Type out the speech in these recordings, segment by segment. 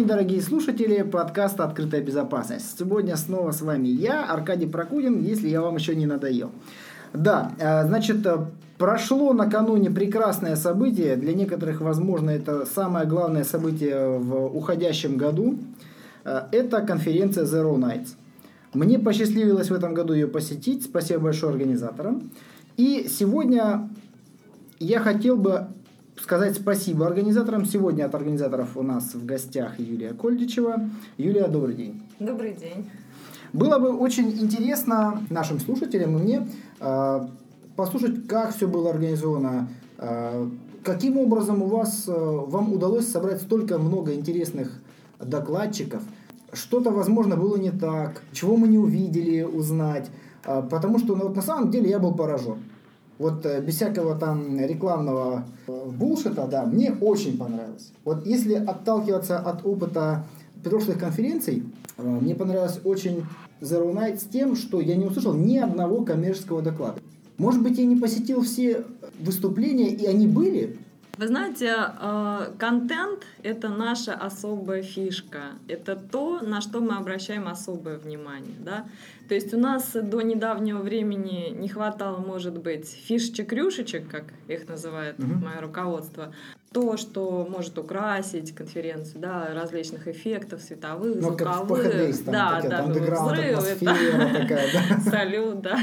день, дорогие слушатели подкаста «Открытая безопасность». Сегодня снова с вами я, Аркадий Прокудин, если я вам еще не надоел. Да, э, значит, э, прошло накануне прекрасное событие. Для некоторых, возможно, это самое главное событие в уходящем году. Э, это конференция Zero Nights. Мне посчастливилось в этом году ее посетить. Спасибо большое организаторам. И сегодня я хотел бы сказать спасибо организаторам. Сегодня от организаторов у нас в гостях Юлия Кольдичева. Юлия, добрый день. Добрый день. Было бы очень интересно нашим слушателям и мне э, послушать, как все было организовано, э, каким образом у вас, э, вам удалось собрать столько много интересных докладчиков, что-то, возможно, было не так, чего мы не увидели узнать, э, потому что ну, вот на самом деле я был поражен. Вот э, без всякого там рекламного э, булшита, да, мне очень понравилось. Вот если отталкиваться от опыта прошлых конференций, э, мне понравилось очень Zero Night с тем, что я не услышал ни одного коммерческого доклада. Может быть, я не посетил все выступления, и они были, вы знаете, контент — это наша особая фишка. Это то, на что мы обращаем особое внимание. Да? То есть у нас до недавнего времени не хватало, может быть, фишечек-рюшечек, как их называет угу. мое руководство. То, что может украсить конференцию, да, различных эффектов, световых, ну, звуковых. Как да, да, взрывы, такая, да. салют, да.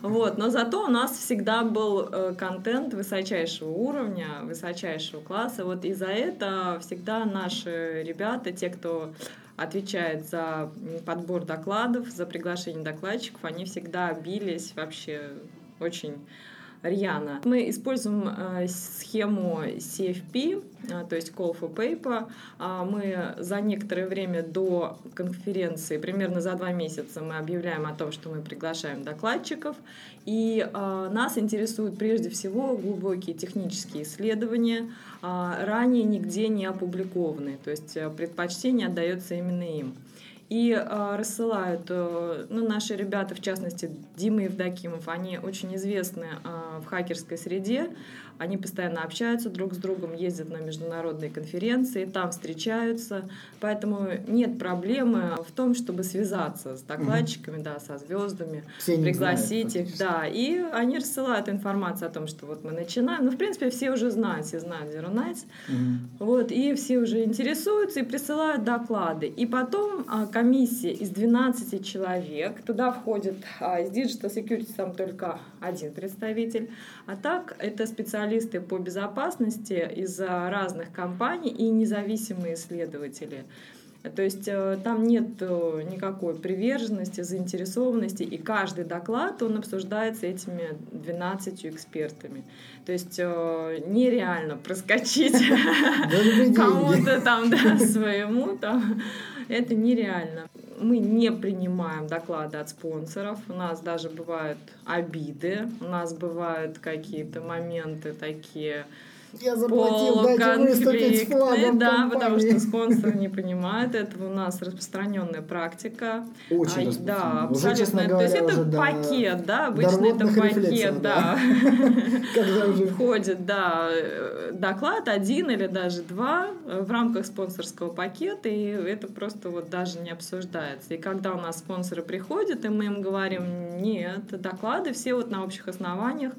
Вот. Но зато у нас всегда был э, контент высочайшего уровня, высочайшего класса. Вот и за это всегда наши ребята, те, кто отвечает за подбор докладов, за приглашение докладчиков, они всегда бились вообще очень рьяно. Мы используем э, схему CFP, э, то есть Call for Paper. Э, мы за некоторое время до конференции, примерно за два месяца, мы объявляем о том, что мы приглашаем докладчиков. И э, нас интересуют прежде всего глубокие технические исследования, ранее нигде не опубликованные, то есть предпочтение отдается именно им и э, рассылают. Э, ну, наши ребята, в частности, Дима Евдокимов, они очень известны э, в хакерской среде. Они постоянно общаются друг с другом, ездят на международные конференции, там встречаются. Поэтому нет проблемы в том, чтобы связаться с докладчиками, да, со звездами, все пригласить знают, их. Да, и они рассылают информацию о том, что вот мы начинаем. Ну, в принципе, все уже знают, все знают Zero Nights. Угу. Вот, и все уже интересуются и присылают доклады. И потом а, комиссия из 12 человек, туда входит а, из Digital Security там только один представитель, а так это специалисты по безопасности из разных компаний и независимые исследователи. То есть э, там нет э, никакой приверженности, заинтересованности, и каждый доклад, он обсуждается этими 12 экспертами. То есть э, нереально проскочить кому-то там, да, своему, там, это нереально мы не принимаем доклады от спонсоров. У нас даже бывают обиды, у нас бывают какие-то моменты такие я заплатил, дайте выступить с флагом Да, компании. потому что спонсор не понимает этого. У нас распространенная практика. Очень а, Да, абсолютно. Уже, честно говоря, То есть это уже пакет, да, обычно это пакет, да. Входит, да, доклад один или даже два в рамках спонсорского пакета, и это просто вот даже не обсуждается. И когда у нас спонсоры приходят, и мы им говорим, нет, доклады все вот на общих основаниях,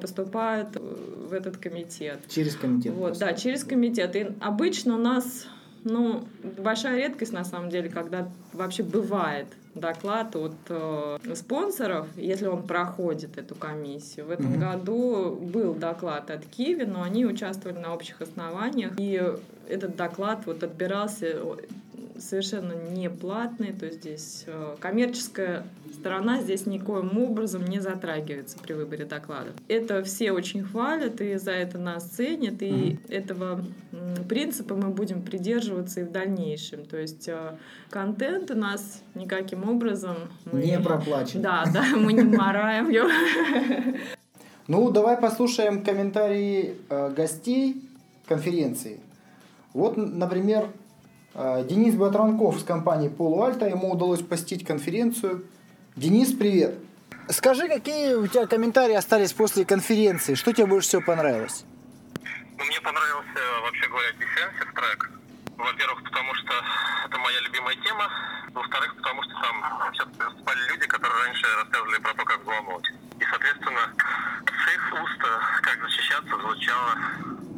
поступают в этот комитет. Через комитет. Вот, да, через комитет. И обычно у нас, ну, большая редкость на самом деле, когда вообще бывает доклад от э, спонсоров, если он проходит эту комиссию. В этом mm году был доклад от Киви, но они участвовали на общих основаниях, и этот доклад вот отбирался совершенно не платный, то есть здесь э, коммерческая сторона здесь никоим образом не затрагивается при выборе докладов. Это все очень хвалят и за это нас ценят, и mm этого принципа мы будем придерживаться и в дальнейшем. То есть э, контент у нас никаким образом мы... не проплачен. Да, да, мы не мораем его. Ну, давай послушаем комментарии э, гостей конференции. Вот, например, Денис Батранков с компании Полуальта, ему удалось посетить конференцию. Денис, привет! Скажи, какие у тебя комментарии остались после конференции? Что тебе больше всего понравилось? Ну, мне понравился, вообще говоря, Defensive трек. Во-первых, потому что это моя любимая тема. Во-вторых, потому что там выступали люди, которые раньше рассказывали про то, как взломывать. И, соответственно, с их уст, как защищаться, звучало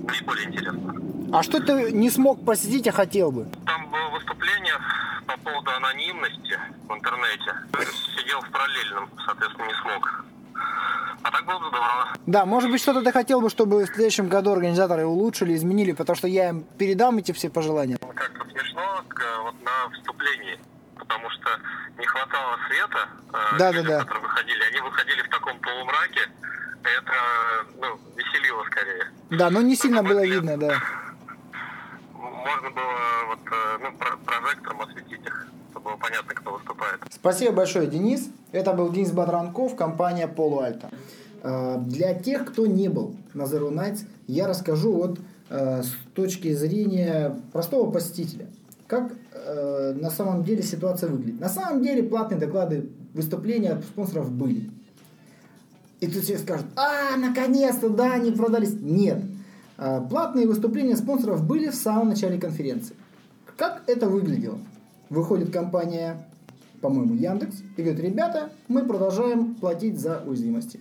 наиболее интересно. А что ты не смог посетить, а хотел бы? Там было выступление по поводу анонимности в интернете. Сидел в параллельном, соответственно, не смог. А так было бы здорово. Да, может быть, что-то ты хотел бы, чтобы в следующем году организаторы улучшили, изменили, потому что я им передам эти все пожелания. Как-то смешно вот на вступлении, потому что не хватало света, э, да, да, да. которые выходили. Они выходили в таком полумраке, это ну, веселило скорее. Да, но не сильно было видно, да. Можно было вот, э, ну, прожектором осветить их, чтобы было понятно, кто выступает. Спасибо большое, Денис. Это был Денис Бодранков, компания Полуальта. Э, для тех, кто не был на Zero Nights, я расскажу вот э, с точки зрения простого посетителя. Как на самом деле ситуация выглядит. На самом деле платные доклады, выступления от спонсоров были. И тут все скажут, а, наконец-то, да, они продались. Нет. Платные выступления спонсоров были в самом начале конференции. Как это выглядело? Выходит компания, по-моему, Яндекс, и говорит, ребята, мы продолжаем платить за уязвимости.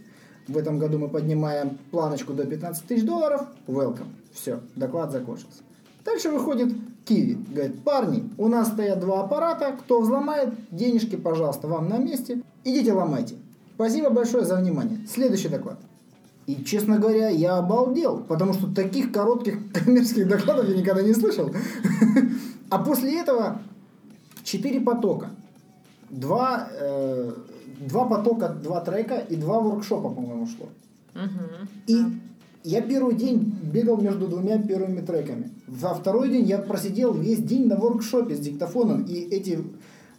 В этом году мы поднимаем планочку до 15 тысяч долларов. Welcome. Все, доклад закончился. Дальше выходит Киви. Говорит, парни, у нас стоят два аппарата. Кто взломает, денежки, пожалуйста, вам на месте. Идите ломайте. Спасибо большое за внимание. Следующий доклад. И, честно говоря, я обалдел, потому что таких коротких коммерческих докладов я никогда не слышал. А после этого четыре потока. Два э, два потока, два трека и два воркшопа, по-моему, шло. Угу. И я первый день бегал между двумя первыми треками. Во второй день я просидел весь день на воркшопе с диктофоном. И эти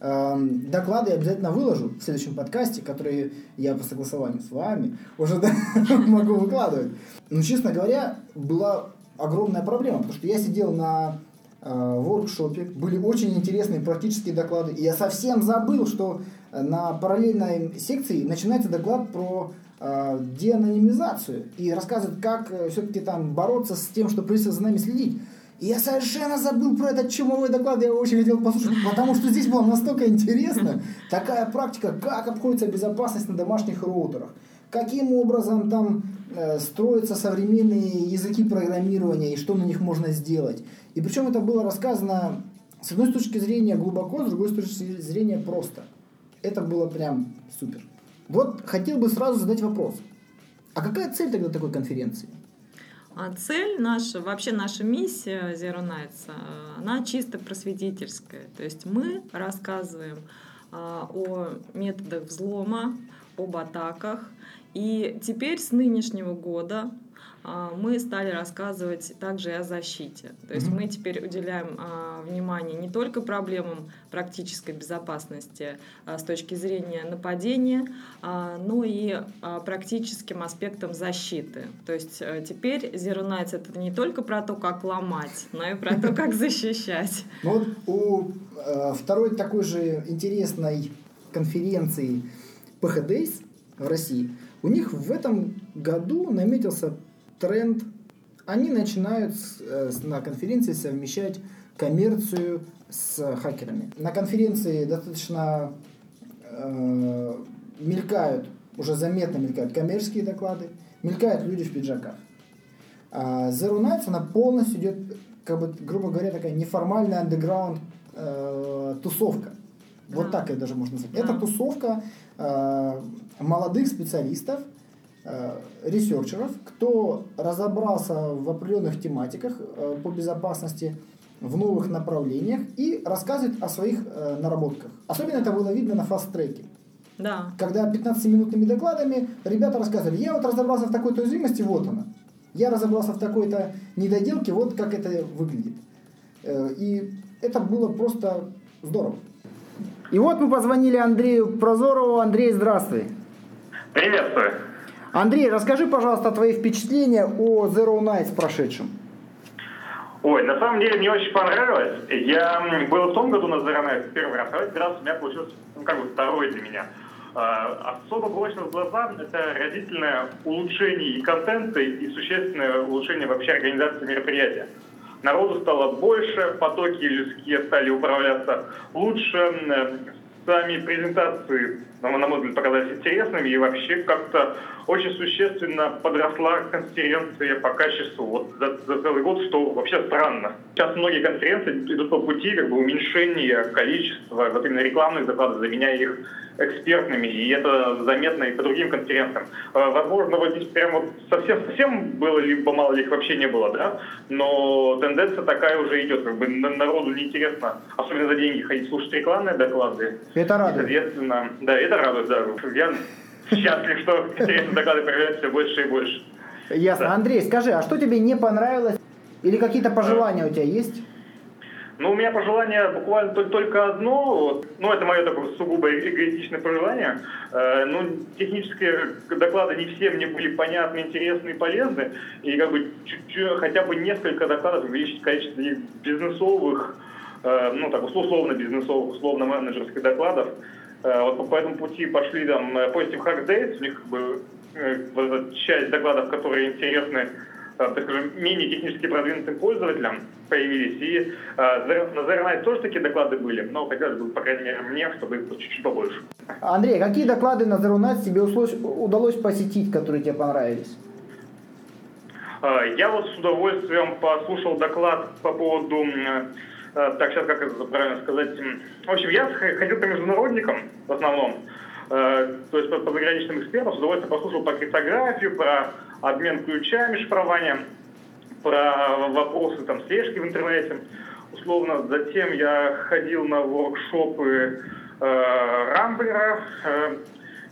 доклады я обязательно выложу в следующем подкасте, который я по согласованию с вами уже могу выкладывать. Но, честно говоря, была огромная проблема, потому что я сидел на э, воркшопе, были очень интересные практические доклады, и я совсем забыл, что на параллельной секции начинается доклад про э, деанонимизацию и рассказывает, как э, все-таки там бороться с тем, что правительство за нами следить. Я совершенно забыл про этот чумовой доклад, я его очень хотел послушать, потому что здесь было настолько интересно. Такая практика, как обходится безопасность на домашних роутерах, каким образом там э, строятся современные языки программирования и что на них можно сделать. И причем это было рассказано с одной точки зрения глубоко, с другой точки зрения просто. Это было прям супер. Вот хотел бы сразу задать вопрос. А какая цель тогда такой конференции? А цель наша, вообще наша миссия Zero Nights, э, она чисто просветительская. То есть мы рассказываем а, о методах взлома, об атаках. И теперь с нынешнего года мы стали рассказывать также и о защите. То есть mm-hmm. мы теперь уделяем а, внимание не только проблемам практической безопасности а, с точки зрения нападения, а, но и а, практическим аспектам защиты. То есть а, теперь Zero Nights это не только про то, как ломать, но и про то, как защищать. Ну вот у э, второй такой же интересной конференции PHDays в России, у них в этом году наметился тренд. Они начинают э, на конференции совмещать коммерцию с хакерами. На конференции достаточно э, мелькают, уже заметно мелькают коммерческие доклады, мелькают люди в пиджаках. А Zero Nights, она полностью идет, как бы, грубо говоря, такая неформальная андеграунд э, тусовка. Вот так это даже можно. Да. Это тусовка э, молодых специалистов, ресерчеров, кто разобрался в определенных тематиках э, по безопасности, в новых направлениях и рассказывает о своих э, наработках. Особенно это было видно на фаст-треке. Да. Когда 15-минутными докладами ребята рассказывали, я вот разобрался в такой-то уязвимости, вот она. Я разобрался в такой-то недоделке, вот как это выглядит. И это было просто здорово. И вот мы позвонили Андрею Прозорову. Андрей, здравствуй. Приветствую. Андрей, расскажи, пожалуйста, твои впечатления о Zero Nights прошедшем. Ой, на самом деле мне очень понравилось. Я был в том году на Zero Nights первый раз, а в этот раз у меня получилось, ну, как бы второй для меня. А, особо бросилось в глаза это разительное улучшение и контента, и существенное улучшение вообще организации мероприятия. народу стало больше, потоки людские стали управляться лучше, сами презентации, на мой взгляд, показались интересными, и вообще как-то очень существенно подросла конференция по качеству вот за, за целый год, что вообще странно. Сейчас многие конференции идут по пути как бы уменьшения количества вот именно рекламных докладов, заменяя их экспертными, и это заметно и по другим конференциям. А, возможно, вот здесь прямо совсем-совсем было, либо мало ли их вообще не было, да, но тенденция такая уже идет, как бы народу неинтересно, особенно за деньги, ходить слушать рекламные доклады. Это радует. Соответственно, да, это радует, да. Я счастлив, что интересные доклады появляются все больше и больше. Ясно. Да. Андрей, скажи, а что тебе не понравилось? Или какие-то пожелания у тебя есть? Ну, у меня пожелание буквально только одно. Ну, это мое такое сугубо эгоистичное пожелание. Э, ну, технические доклады не все мне были понятны, интересны и полезны. И как бы чуть-чуть, хотя бы несколько докладов увеличить количество бизнесовых, э, ну, так, условно бизнесовых, условно менеджерских докладов. Э, вот по этому пути пошли там Positive Hack Days, у них как бы часть докладов, которые интересны так скажем, менее технически продвинутым пользователям появились. И э, на Zero тоже такие доклады были, но хотелось бы, по крайней мере, мне, чтобы их чуть-чуть побольше. Андрей, какие доклады на Zero Night тебе удалось, удалось посетить, которые тебе понравились? Э, я вот с удовольствием послушал доклад по поводу, э, так сейчас как это правильно сказать, в общем, я ходил по международникам в основном, Э, то есть по заграничным экспертам, с удовольствием послушал про криптографию, про обмен ключами, шифрование, про вопросы там, слежки в интернете. Условно, затем я ходил на воркшопы э, Рамблера, э,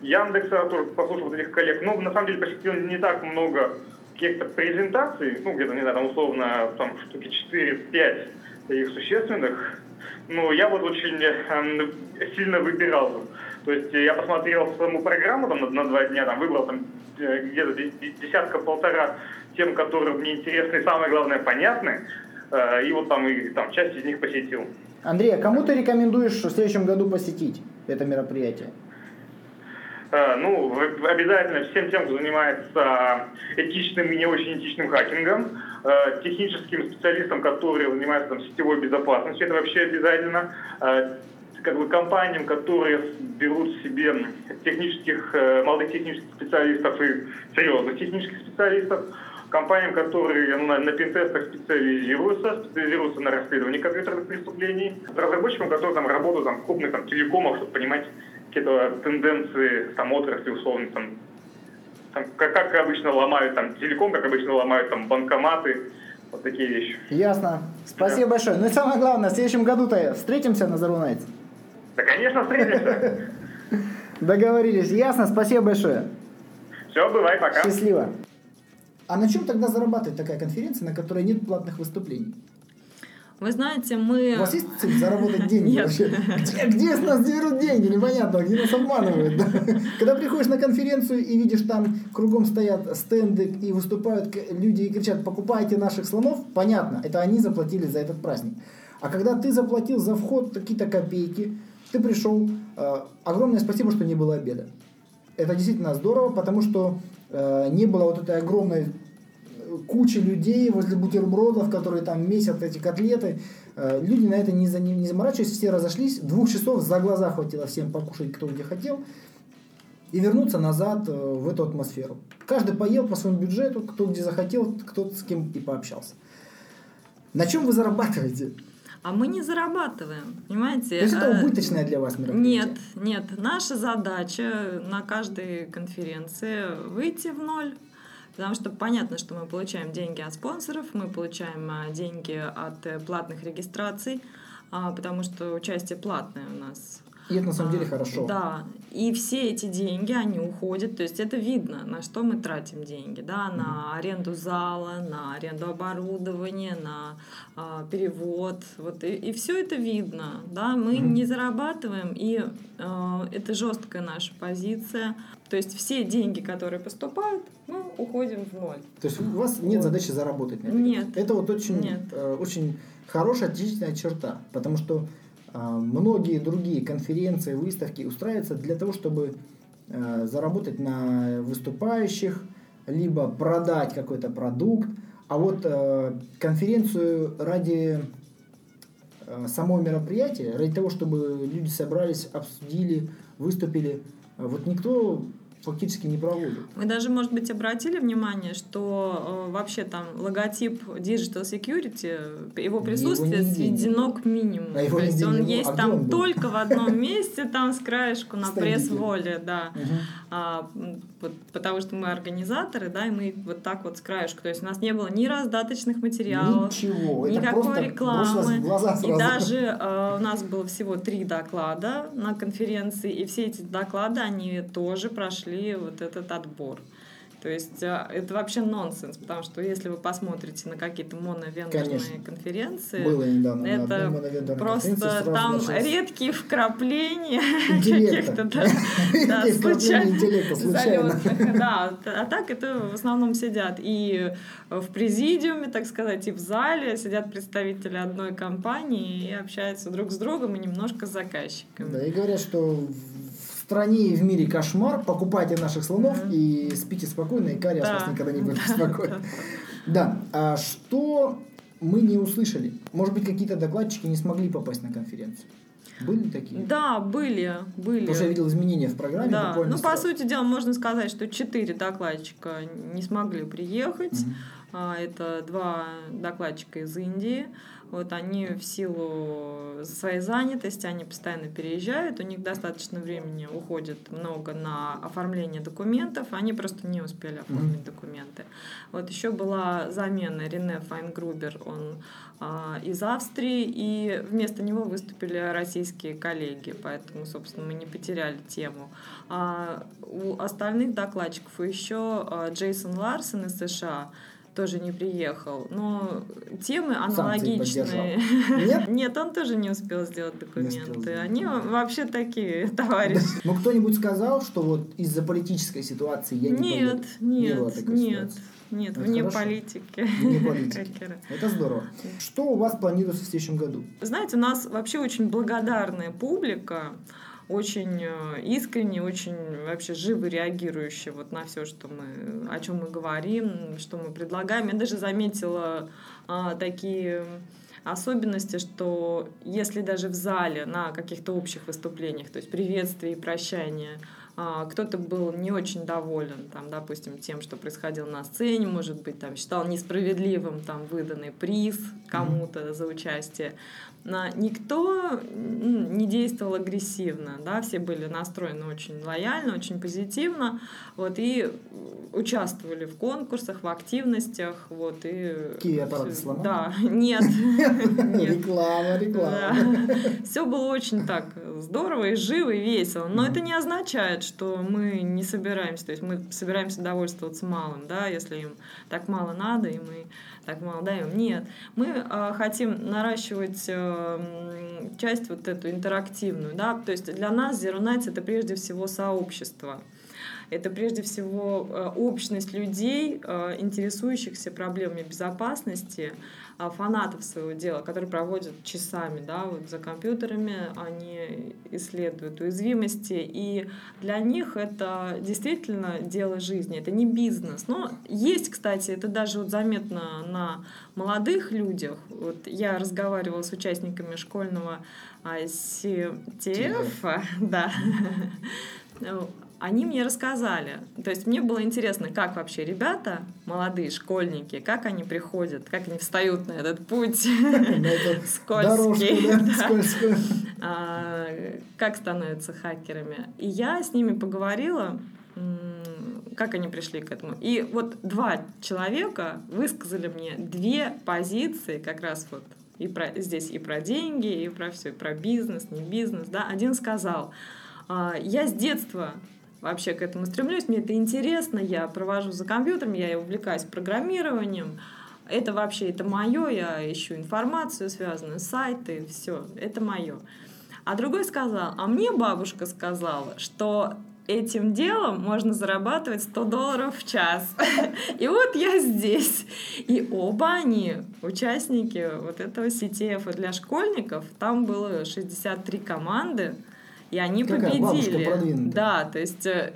Яндекса, тоже послушал этих коллег. Но на самом деле посетил не так много каких-то презентаций, ну, где-то, не знаю, там условно, там штуки 4-5 таких существенных. Ну, я вот очень э, сильно выбирал то есть я посмотрел саму программу там, на, на два дня, там, выбрал там, где-то десятка-полтора тем, которые мне интересны и, самое главное, понятны. Э, и вот там, и, там часть из них посетил. Андрей, а кому ты рекомендуешь в следующем году посетить это мероприятие? Э, ну, обязательно всем тем, кто занимается этичным и не очень этичным хакингом, техническим специалистам, которые занимаются там, сетевой безопасностью, это вообще обязательно, как бы компаниям, которые берут себе технических, э, молодых технических специалистов и серьезных технических специалистов, компаниям, которые ну, на, на пентестах специализируются, специализируются на расследовании компьютерных преступлений, разработчикам, которые там работают там, в крупных там, телекомах, чтобы понимать какие-то тенденции там, отрасли, условно, там, там, как, как обычно ломают там, телеком, как обычно ломают там, банкоматы, вот такие вещи. Ясно. Спасибо да. большое. Ну и самое главное, в следующем году-то встретимся на Nights. Да, конечно, встретимся. Договорились. Ясно, спасибо большое. Все, бывай, пока. Счастливо. А на чем тогда зарабатывает такая конференция, на которой нет платных выступлений? Вы знаете, мы... У вас есть цель заработать деньги Нет. вообще? Где, где с нас берут деньги? Непонятно, где нас обманывают. Да? Когда приходишь на конференцию и видишь там кругом стоят стенды и выступают люди и кричат «покупайте наших слонов», понятно, это они заплатили за этот праздник. А когда ты заплатил за вход какие-то копейки, ты пришел. Э, огромное спасибо, что не было обеда. Это действительно здорово, потому что э, не было вот этой огромной э, кучи людей возле бутербродов, которые там месят эти котлеты. Люди на это не, за, не, не заморачивались, все разошлись. Двух часов за глаза хватило всем покушать, кто где хотел. И вернуться назад в эту атмосферу. Каждый поел по своему бюджету, кто где захотел, кто с кем и пообщался. На чем вы зарабатываете? А мы не зарабатываем, понимаете? То есть это а, убыточное для вас мероприятие? Нет, нет. Наша задача на каждой конференции выйти в ноль. Потому что понятно, что мы получаем деньги от спонсоров, мы получаем а, деньги от э, платных регистраций, а, потому что участие платное у нас и это на самом деле хорошо. Да. И все эти деньги, они уходят. То есть это видно, на что мы тратим деньги. Да? На аренду зала, на аренду оборудования, на а, перевод. Вот. И, и все это видно. Да? Мы mm-hmm. не зарабатываем, и а, это жесткая наша позиция. То есть все деньги, которые поступают, мы уходим в ноль. То есть у вас нет вот. задачи заработать на Нет. Это вот очень, нет. Э, очень хорошая отличительная черта. Потому что а, многие другие конференции, выставки устраиваются для того, чтобы э, заработать на выступающих, либо продать какой-то продукт. А вот э, конференцию ради самого мероприятия, ради того, чтобы люди собрались, обсудили, выступили, вот никто фактически не проводит. Мы даже, может быть, обратили внимание, что э, вообще там логотип Digital Security, его присутствие Его сведено к минимуму. А То есть он было. есть А там был? только в одном месте, там с краешку на пресс-воле, да. А, вот, потому что мы организаторы, да, и мы вот так вот с краешку. То есть у нас не было ни раздаточных материалов, Ничего, никакой рекламы. И даже э, у нас было всего три доклада на конференции, и все эти доклады, они тоже прошли вот этот отбор. То есть э, это вообще нонсенс, потому что если вы посмотрите на какие-то моновендорные Конечно. конференции, Было недавно это просто там началось редкие вкрапления каких-то да. А так это в основном сидят и в президиуме, так сказать, и в зале сидят представители одной компании и общаются друг с другом и немножко с заказчиками. Да, и говорят, что стране и в мире кошмар, покупайте наших слонов Мгм. и спите спокойно, и кариас Да. вас никогда не будет беспокоить. Да, а что мы не услышали? Может быть, какие-то докладчики не смогли попасть на конференцию? Были такие? Да, были, были. Потому что я видел изменения в программе. Да, ну по сразу. сути дела можно сказать, что четыре докладчика не смогли приехать. Мгм. А, Это два докладчика из Индии. Вот они в силу своей занятости, они постоянно переезжают, у них достаточно времени уходит много на оформление документов, они просто не успели оформить документы. Вот еще была замена Рене Файнгрубер, он а, из Австрии, и вместо него выступили российские коллеги, поэтому, собственно, мы не потеряли тему. А у остальных докладчиков еще а, Джейсон Ларсон из США тоже не приехал, но темы аналогичные. Нет? Нет, он тоже не успел сделать успел документы. сделать. Они вообще такие товарищи. Ну, кто-нибудь сказал, что вот из-за политической ситуации я не Нет, нет, нет, нет, Это вне хорошо. политики. Вне политики. Это здорово. Что у вас планируется в следующем году? Знаете, у нас вообще очень благодарная публика, очень э, искренне, очень вообще живо реагирующая вот на все, что мы, о чем мы говорим, что мы предлагаем. Я даже заметила а, такие особенности, что если даже в зале на каких-то общих выступлениях, то есть приветствие и прощание, а, кто-то был не очень доволен, там, допустим, тем, что происходило на сцене, может быть, там, считал несправедливым там, выданный приз кому-то за участие. Никто м, не действовал агрессивно, да, все были настроены очень лояльно, очень позитивно, вот, и участвовали в конкурсах, в активностях, вот, и... Киви аппараты сломал? Да, нет. Реклама, реклама. Все было очень так здорово и живо, и весело. Но это не означает, что мы не собираемся. То есть мы собираемся довольствоваться малым, да, если им так мало надо, и мы так мало даем. Нет. Мы а, хотим наращивать э, часть вот эту интерактивную, да. То есть для нас Zero Nights это прежде всего сообщество. Это прежде всего э, общность людей, э, интересующихся проблемами безопасности, а, фанатов своего дела, которые проводят часами, да, вот за компьютерами, они исследуют уязвимости, и для них это действительно дело жизни, это не бизнес. Но есть, кстати, это даже вот заметно на молодых людях. Вот я разговаривала с участниками школьного а, CTF, да, они мне рассказали. То есть мне было интересно, как вообще ребята, молодые школьники, как они приходят, как они встают на этот путь скользкий. А, как становятся хакерами. И я с ними поговорила, как они пришли к этому. И вот два человека высказали мне две позиции, как раз вот и про, здесь и про деньги, и про все, и про бизнес, не бизнес. Да? Один сказал, «А, я с детства вообще к этому стремлюсь, мне это интересно, я провожу за компьютером, я увлекаюсь программированием, это вообще, это мое, я ищу информацию, связанную с сайты, все, это мое. А другой сказал, а мне бабушка сказала, что этим делом можно зарабатывать 100 долларов в час. И вот я здесь. И оба они участники вот этого CTF для школьников. Там было 63 команды, и они Какая победили. Да, то есть э,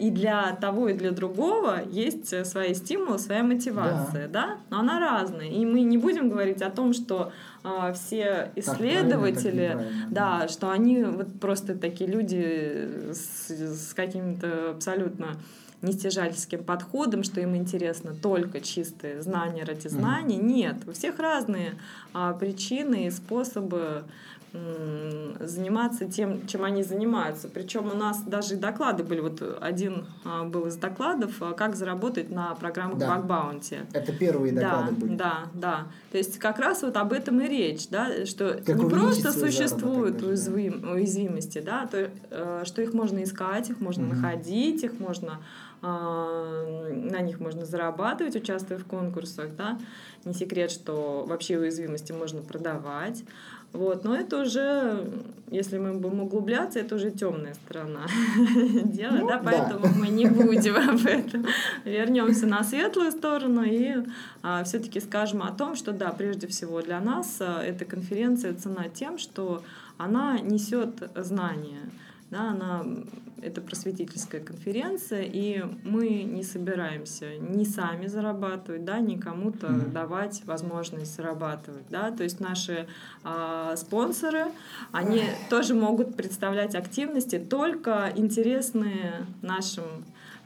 и для того, и для другого есть э, свои стимулы, своя мотивация, да. да? Но она разная. И мы не будем говорить о том, что а, все исследователи, да, да, что они вот просто такие люди с, с каким-то абсолютно нестяжательским подходом, что им интересно только чистые знания ради знаний. Mm-hmm. Нет, у всех разные а, причины и способы заниматься тем, чем они занимаются. Причем у нас даже доклады были. Вот один а, был из докладов, а, как заработать на программах да. Bug Это первые доклады да, были. Да, да. То есть как раз вот об этом и речь, да, что как не просто существуют уязвим, уязвимости, да, то, э, что их можно искать, их можно угу. находить, их можно а, на них можно зарабатывать, участвуя в конкурсах, да. Не секрет, что вообще уязвимости можно продавать. Вот, но это уже, если мы будем углубляться, это уже темная сторона дела, ну, да, поэтому да. мы не будем об этом. Вернемся на светлую сторону и а, все-таки скажем о том, что да, прежде всего для нас а, эта конференция цена тем, что она несет знания да, она, это просветительская конференция, и мы не собираемся ни сами зарабатывать, да, ни кому-то mm-hmm. давать возможность зарабатывать. Да? То есть наши э, спонсоры, они тоже могут представлять активности только интересные нашим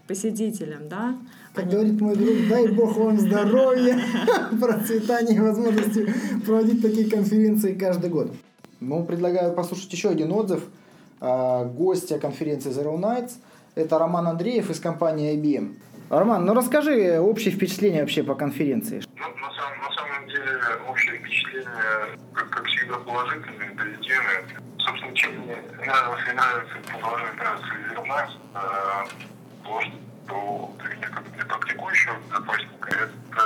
посетителям. Да? Как они... говорит мой друг, дай бог вам здоровья, процветания и возможности проводить такие конференции каждый год. Ну, предлагаю послушать еще один отзыв – гостя конференции Zero Nights. Это Роман Андреев из компании IBM. Роман, ну расскажи общее впечатление вообще по конференции. Ну, на, самом, на самом деле общее впечатление, как, как всегда, положительное, позитивное. Собственно, чем мне нравилось и нравится, продолжает нравиться Zero Nights, э, то, что для меня, как для практикующего безопасника, это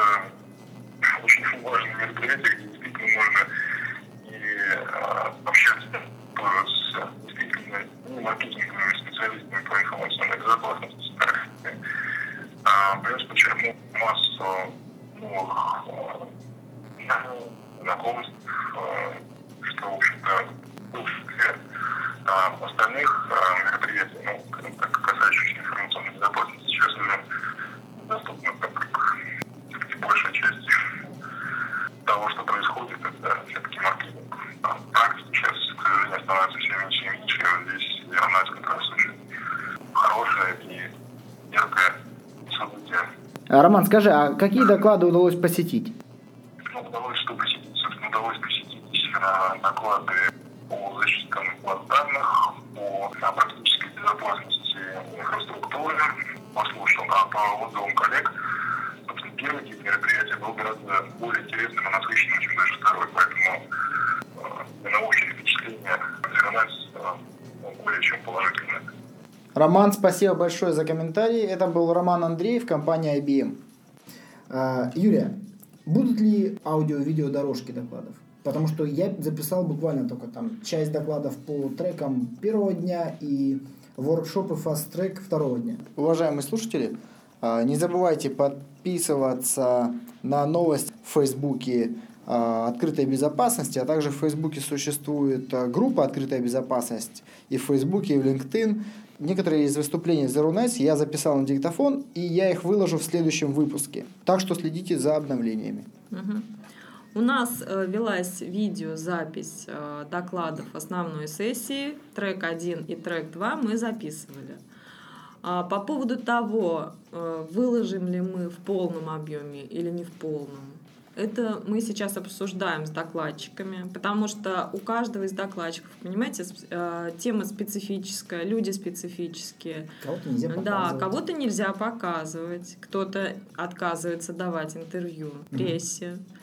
очень важное мероприятие, где действительно можно и э, общаться с маркетинговыми специалистами по информационной безопасности плюс подчеркнул массу новых знакомств, что, в общем-то, для остальных мероприятий, ну, так, касающихся информационной безопасности, сейчас уже доступно как, как большая часть того, что происходит, это все-таки маркетинг. А практика сейчас, к сожалению, становится все меньше и меньше. Здесь Вернать как раз очень хорошее и яркое событие. Роман, скажи, а какие доклады удалось посетить? Ну, удалось что посетить? Собственно, удалось посетить э, доклады по защите баз данных, по практической безопасности инфраструктуры, послушал, а по отзывам коллег, собственно, первый тип мероприятия был гораздо более интересным и насыщенным, чем даже второй, поэтому э, на общее впечатление Зеленайс более чем положительное. Роман, спасибо большое за комментарий. Это был Роман Андреев, компания IBM. А, Юлия, будут ли аудио-видео дорожки докладов? Потому что я записал буквально только там часть докладов по трекам первого дня и воркшопы Track второго дня. Уважаемые слушатели, а, не забывайте подписываться на новость в Фейсбуке а, открытой безопасности, а также в Фейсбуке существует группа «Открытая безопасность» и в Фейсбуке, и в LinkedIn. Некоторые из выступлений Nights я записал на диктофон, и я их выложу в следующем выпуске. Так что следите за обновлениями. У нас э, велась видеозапись э, докладов основной сессии, трек 1 и трек 2 мы записывали. А по поводу того, э, выложим ли мы в полном объеме или не в полном, это мы сейчас обсуждаем с докладчиками, потому что у каждого из докладчиков, понимаете, э, тема специфическая, люди специфические. Кого-то нельзя показывать. Да, кого-то нельзя показывать, кто-то отказывается давать интервью прессе. Mm-hmm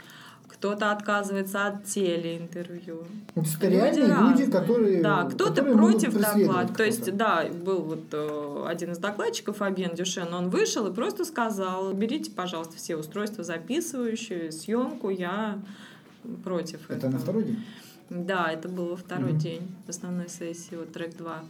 кто-то отказывается от телеинтервью. Это реальные люди, люди, которые Да, кто-то против доклада. То есть, да, был вот э, один из докладчиков, Фабиан Дюшен, он вышел и просто сказал, берите, пожалуйста, все устройства записывающие, съемку, я против Это этого. на второй день? Да, это был во второй mm-hmm. день основной сессии, вот трек 2.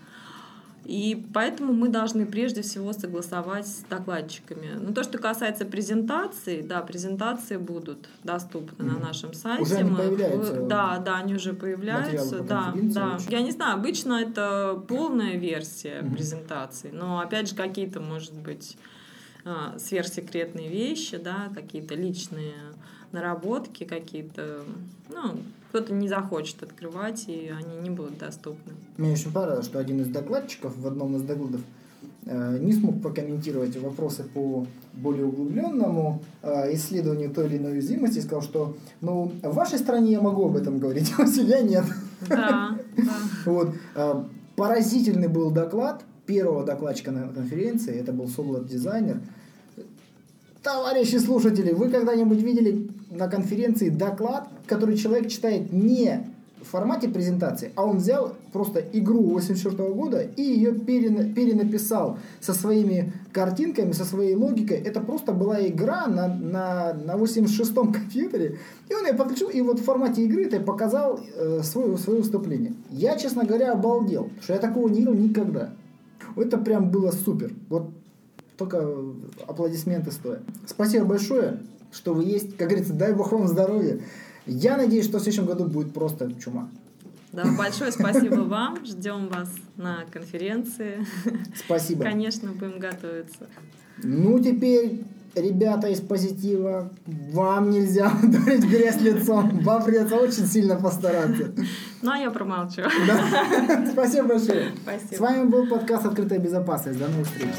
И поэтому мы должны прежде всего согласовать с докладчиками. Ну, то, что касается презентации, да, презентации будут доступны на нашем сайте. Уже они Мы- появляются? Да, да, они уже появляются. Да, да. Я не знаю, обычно это полная версия Мгм. презентации, но опять же какие-то, может быть, а, сверхсекретные вещи, да, какие-то личные наработки, какие-то, ну, кто-то не захочет открывать, и они не будут доступны. Мне очень понравилось, что один из докладчиков в одном из докладов э, не смог прокомментировать вопросы по более углубленному э, исследованию той или иной уязвимости и сказал, что ну, в вашей стране я могу об этом говорить, а у себя нет. Да, да. Вот. э, Поразительный был доклад первого докладчика на конференции, это был Соблат дизайнер. Товарищи слушатели, вы когда-нибудь видели на конференции доклад, который человек читает не в формате презентации, а он взял просто игру 84 года и ее перена- перенаписал со своими картинками, со своей логикой. Это просто была игра на, на, на 86-м компьютере. И он ее подключил, и вот в формате игры это показал э, свое, свое выступление. Я, честно говоря, обалдел, что я такого не видел никогда. Это прям было супер. Вот только аплодисменты стоят. Спасибо большое, что вы есть. Как говорится, дай бог вам здоровья. Я надеюсь, что в следующем году будет просто чума. Да, большое спасибо вам. Ждем вас на конференции. Спасибо. Конечно, будем готовиться. Ну, теперь, ребята из позитива, вам нельзя ударить грязь лицом. Вам придется очень сильно постараться. Ну, а я промолчу. Да. Спасибо большое. Спасибо. С вами был подкаст «Открытая безопасность». До новых встреч.